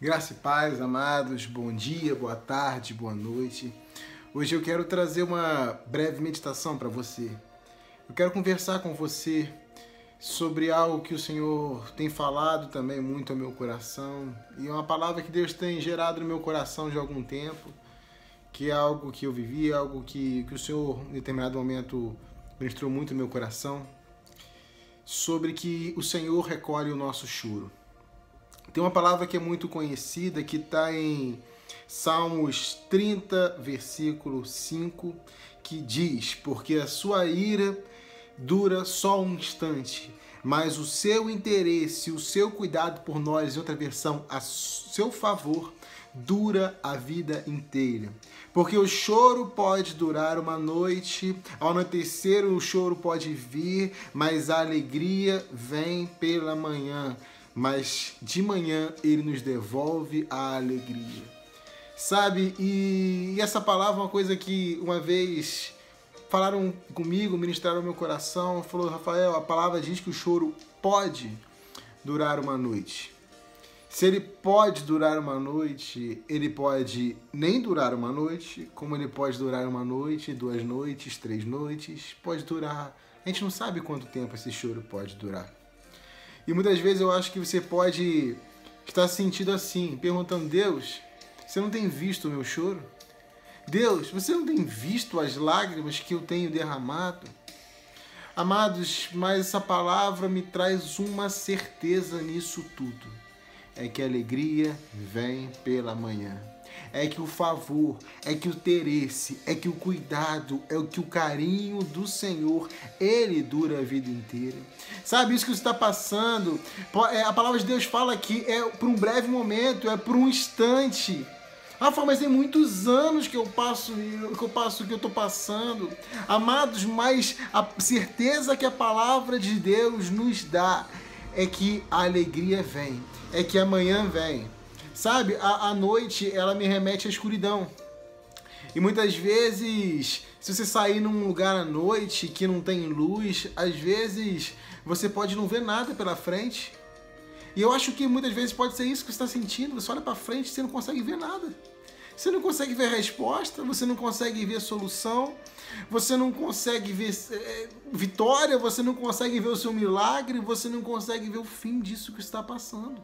Graça e paz, amados, bom dia, boa tarde, boa noite. Hoje eu quero trazer uma breve meditação para você. Eu quero conversar com você sobre algo que o Senhor tem falado também muito ao meu coração e é uma palavra que Deus tem gerado no meu coração de algum tempo, que é algo que eu vivi, algo que, que o Senhor em determinado momento ministrou muito no meu coração, sobre que o Senhor recolhe o nosso choro. Tem uma palavra que é muito conhecida, que está em Salmos 30, versículo 5, que diz: Porque a sua ira dura só um instante, mas o seu interesse, o seu cuidado por nós, em outra versão, a seu favor, dura a vida inteira. Porque o choro pode durar uma noite, ao anoitecer o choro pode vir, mas a alegria vem pela manhã mas de manhã ele nos devolve a alegria. Sabe? E, essa palavra é uma coisa que uma vez falaram comigo, ministraram meu coração, falou, Rafael, a palavra diz que o choro pode durar uma noite. Se ele pode durar uma noite, ele pode nem durar uma noite, como ele pode durar uma noite, duas noites, três noites, pode durar. A gente não sabe quanto tempo esse choro pode durar. E muitas vezes eu acho que você pode estar sentindo assim, perguntando: Deus, você não tem visto o meu choro? Deus, você não tem visto as lágrimas que eu tenho derramado? Amados, mas essa palavra me traz uma certeza nisso tudo: é que a alegria vem pela manhã é que o favor, é que o interesse, é que o cuidado, é que o carinho do Senhor, ele dura a vida inteira. Sabe isso que está passando? É, a palavra de Deus fala que é por um breve momento, é por um instante. Rafa, mas tem muitos anos que eu passo, que eu passo, que eu estou passando. Amados, mas a certeza que a palavra de Deus nos dá é que a alegria vem, é que amanhã vem. Sabe, a, a noite ela me remete à escuridão. E muitas vezes, se você sair num lugar à noite que não tem luz, às vezes você pode não ver nada pela frente. E eu acho que muitas vezes pode ser isso que você está sentindo. Você olha para frente e você não consegue ver nada. Você não consegue ver resposta, você não consegue ver solução, você não consegue ver é, vitória, você não consegue ver o seu milagre, você não consegue ver o fim disso que está passando.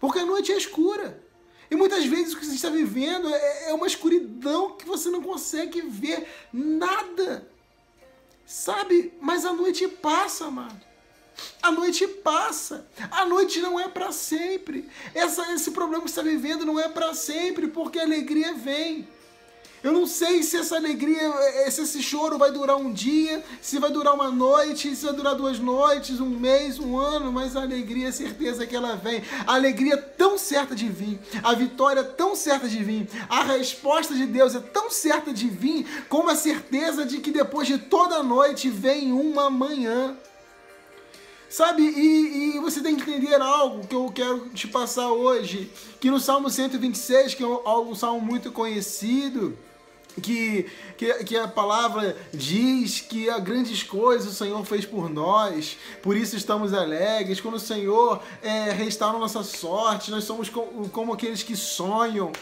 Porque a noite é escura. E muitas vezes o que você está vivendo é, é uma escuridão que você não consegue ver nada. Sabe? Mas a noite passa, amado. A noite passa. A noite não é para sempre. Essa, esse problema que você está vivendo não é para sempre, porque a alegria vem. Eu não sei se essa alegria, se esse choro vai durar um dia, se vai durar uma noite, se vai durar duas noites, um mês, um ano, mas a alegria, a certeza que ela vem. A alegria tão certa de vir, a vitória tão certa de vir, a resposta de Deus é tão certa de vir, como a certeza de que depois de toda noite vem uma manhã. Sabe, e, e, você tem que entender algo que eu quero te passar hoje, que no Salmo 126, que é um, um salmo muito conhecido, que, que, que, a palavra diz que há grandes coisas o Senhor fez por nós, por isso estamos alegres. Quando o Senhor é, restaura nossa sorte, nós somos como, aqueles que sonham.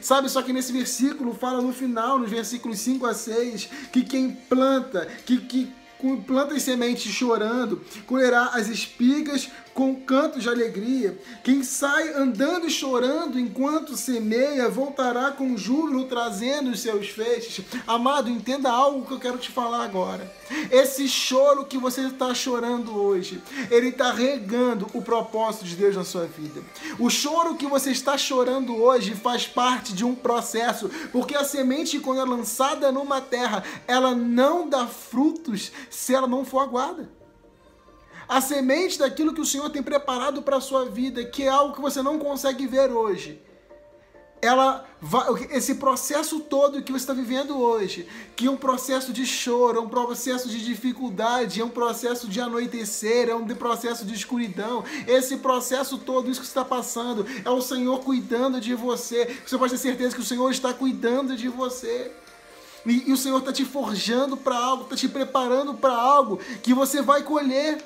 Sabe, só que nesse versículo fala no final, nos versículos 5 a 6, que quem planta, que, que planta as sementes chorando, colherá as espigas com cantos de alegria. Quem sai andando e chorando enquanto semeia, voltará com júbilo trazendo os seus feixes. Amado, entenda algo que eu quero te falar agora. Esse choro que você está chorando hoje, ele está regando o propósito de Deus na sua vida. O choro que você está chorando hoje faz parte de um processo, porque a semente, quando é lançada numa terra, ela não dá frutos se ela não for aguada a semente daquilo que o Senhor tem preparado para a sua vida, que é algo que você não consegue ver hoje. Ela vai, esse processo todo que você está vivendo hoje, que é um processo de choro, é um processo de dificuldade, é um processo de anoitecer, é um processo de escuridão. Esse processo todo, isso que está passando, é o Senhor cuidando de você. Você pode ter certeza que o Senhor está cuidando de você. E, e o Senhor está te forjando para algo, está te preparando para algo que você vai colher.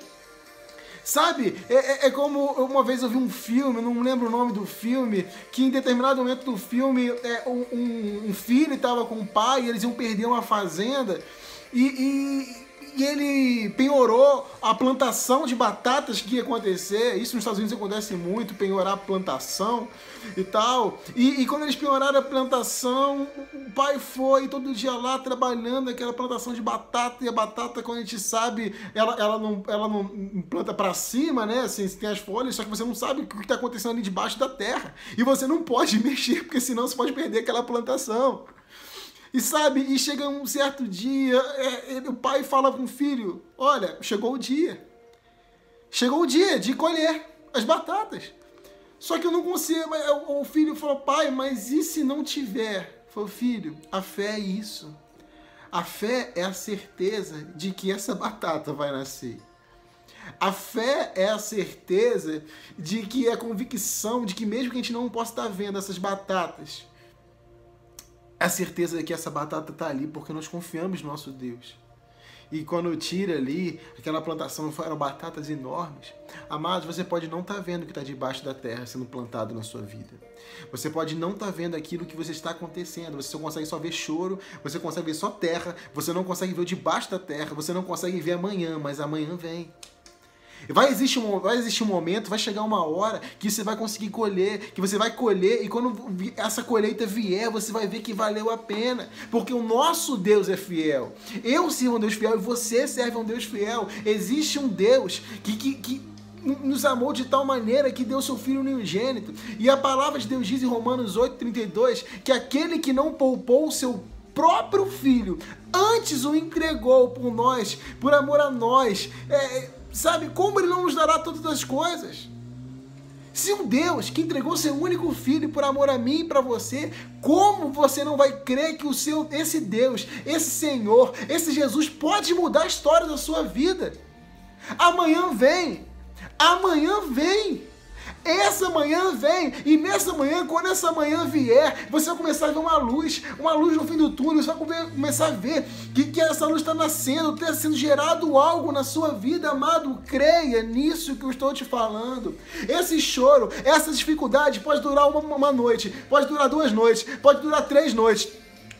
Sabe? É, é, é, como uma vez eu vi um filme, não lembro o nome do filme, que em determinado momento do filme é, um, um filho estava com o pai e eles iam perder uma fazenda e, e e ele penhorou a plantação de batatas que ia acontecer. Isso nos Estados Unidos acontece muito, penhorar a plantação e tal. E, e, quando eles penhoraram a plantação, o pai foi todo dia lá trabalhando aquela plantação de batata. E a batata, quando a gente sabe, ela, ela, não, ela não planta para cima, né? Assim, tem as folhas, só que você não sabe o que está acontecendo ali debaixo da terra. E você não pode mexer, porque senão você pode perder aquela plantação. E sabe, e chega um certo dia, é, ele, o pai fala com o filho: Olha, chegou o dia. Chegou o dia de colher as batatas. Só que eu não consigo. O filho falou: Pai, mas e se não tiver? Falou: Filho, a fé é isso. A fé é a certeza de que essa batata vai nascer. A fé é a certeza de que é a convicção de que mesmo que a gente não possa estar vendo essas batatas, a certeza de que essa batata está ali porque nós confiamos no nosso Deus. E quando tira ali, aquela plantação foram batatas enormes. Amados, você pode não estar tá vendo o que está debaixo da terra sendo plantado na sua vida. Você pode não estar tá vendo aquilo que você está acontecendo. Você só consegue só ver choro, você consegue ver só terra, você não consegue ver o debaixo da terra, você não consegue ver amanhã, mas amanhã vem. Vai existir, um, vai existir um momento, vai chegar uma hora que você vai conseguir colher, que você vai colher, e quando essa colheita vier, você vai ver que valeu a pena. Porque o nosso Deus é fiel. Eu sirvo um Deus fiel e você serve um Deus fiel. Existe um Deus que, que, que nos amou de tal maneira que deu seu Filho unigênito. E a palavra de Deus diz em Romanos 8,32 que aquele que não poupou o seu próprio Filho, antes o entregou por nós, por amor a nós, é, Sabe como ele não nos dará todas as coisas? Se um Deus que entregou seu único filho por amor a mim e para você, como você não vai crer que o seu esse Deus, esse Senhor, esse Jesus pode mudar a história da sua vida? Amanhã vem. Amanhã vem. Essa manhã vem, e nessa manhã, quando essa manhã vier, você vai começar a ver uma luz, uma luz no fim do túnel, você vai começar a ver que, que essa luz está nascendo, está sendo gerado algo na sua vida, amado. Creia nisso que eu estou te falando. Esse choro, essa dificuldade pode durar uma, uma noite, pode durar duas noites, pode durar três noites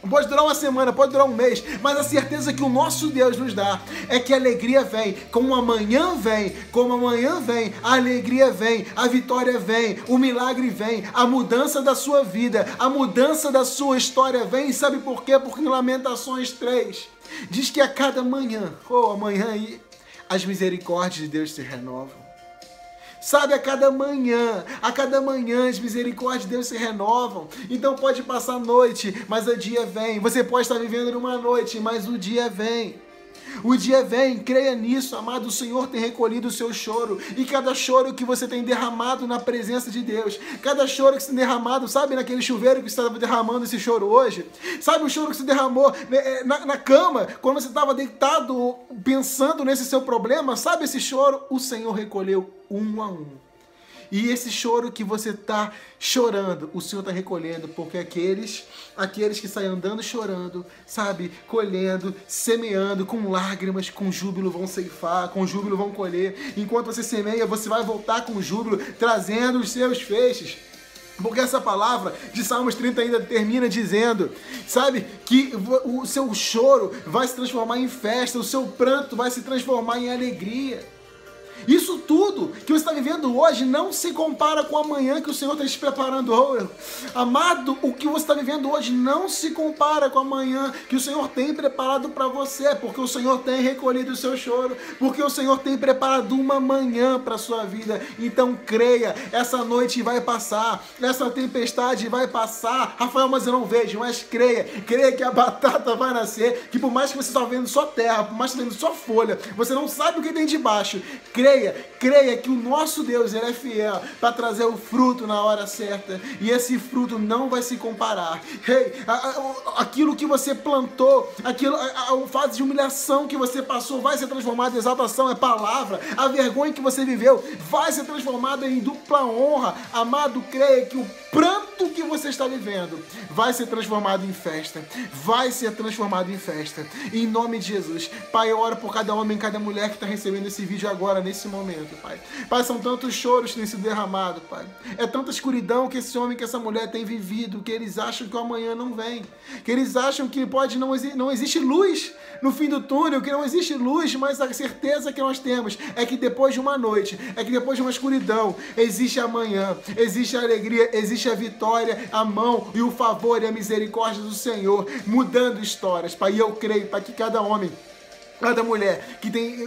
Pode durar uma semana, pode durar um mês, mas a certeza que o nosso Deus nos dá é que a alegria vem, como amanhã vem, como amanhã vem, a alegria vem, a vitória vem, o milagre vem, a mudança da sua vida, a mudança da sua história vem. E sabe por quê? Porque em Lamentações 3 diz que a cada manhã, ou oh, amanhã aí, as misericórdias de Deus se renovam. Sabe, a cada manhã, a cada manhã as misericórdias de Deus se renovam. Então pode passar noite, mas o dia vem. Você pode estar vivendo numa noite, mas o dia vem. O dia vem, creia nisso, amado. O Senhor tem recolhido o seu choro. E cada choro que você tem derramado na presença de Deus, cada choro que você tem derramado, sabe, naquele chuveiro que você estava derramando esse choro hoje? Sabe o choro que você derramou né, é, na, na cama, quando você estava deitado pensando nesse seu problema? Sabe esse choro? O Senhor recolheu um a um. E esse choro que você está chorando, o Senhor está recolhendo, porque aqueles, aqueles que saem andando chorando, sabe, colhendo, semeando, com lágrimas, com júbilo vão ceifar, com júbilo vão colher. Enquanto você semeia, você vai voltar com júbilo, trazendo os seus feixes. Porque essa palavra de Salmos 30 ainda termina dizendo, sabe, que o seu choro vai se transformar em festa, o seu pranto vai se transformar em alegria. Isso tudo que você está vivendo hoje não se compara com amanhã que o Senhor está te preparando. Amado, o que você está vivendo hoje não se compara com amanhã que o Senhor tem preparado para você, porque o Senhor tem recolhido o seu choro, porque o Senhor tem preparado uma manhã para a sua vida. Então creia, essa noite vai passar, essa tempestade vai passar. Rafael, mas eu não vejo, mas creia, creia que a batata vai nascer, que por mais que você está vendo só terra, por mais que você está vendo só folha, você não sabe o que tem debaixo. Creia creia, creia que o nosso Deus ele é fiel para trazer o fruto na hora certa e esse fruto não vai se comparar. Hey, aquilo que você plantou, aquilo, a, a fase de humilhação que você passou vai ser transformada em exaltação, é palavra. A vergonha que você viveu vai ser transformada em dupla honra. Amado, creia que o pranto tudo que você está vivendo vai ser transformado em festa. Vai ser transformado em festa. Em nome de Jesus. Pai, eu oro por cada homem, cada mulher que está recebendo esse vídeo agora, nesse momento, Pai. Pai, são tantos choros que têm sido derramados, Pai. É tanta escuridão que esse homem, que essa mulher tem vivido, que eles acham que o amanhã não vem. Que eles acham que pode não, não existe luz no fim do túnel, que não existe luz, mas a certeza que nós temos é que depois de uma noite, é que depois de uma escuridão, existe amanhã, existe a alegria, existe a vitória, a mão e o favor e a misericórdia do Senhor mudando histórias, Pai. E eu creio, Pai, que cada homem Cada mulher que tem,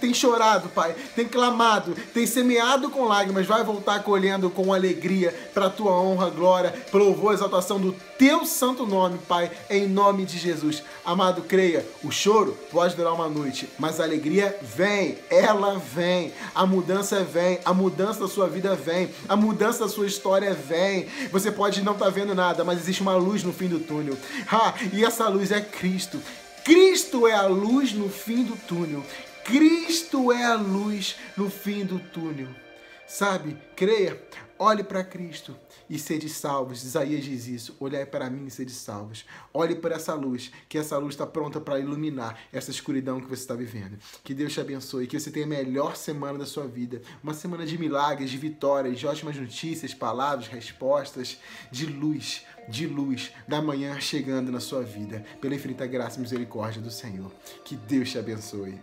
tem chorado, Pai, tem clamado, tem semeado com lágrimas, vai voltar colhendo com alegria para a tua honra, glória, louvor, exaltação do teu santo nome, Pai, em nome de Jesus. Amado, creia, o choro pode durar uma noite, mas a alegria vem, ela vem, a mudança vem, a mudança da sua vida vem, a mudança da sua história vem. Você pode não estar tá vendo nada, mas existe uma luz no fim do túnel. Ah, e essa luz é Cristo. Cristo é a luz no fim do túnel. Cristo é a luz no fim do túnel. Sabe? Creia, olhe para Cristo e sede salvos. Isaías diz isso: olhai para mim e sede salvos. Olhe para essa luz, que essa luz está pronta para iluminar essa escuridão que você está vivendo. Que Deus te abençoe, que você tenha a melhor semana da sua vida. Uma semana de milagres, de vitórias, de ótimas notícias, palavras, respostas, de luz de luz da manhã chegando na sua vida, pela infinita graça e misericórdia do Senhor. Que Deus te abençoe.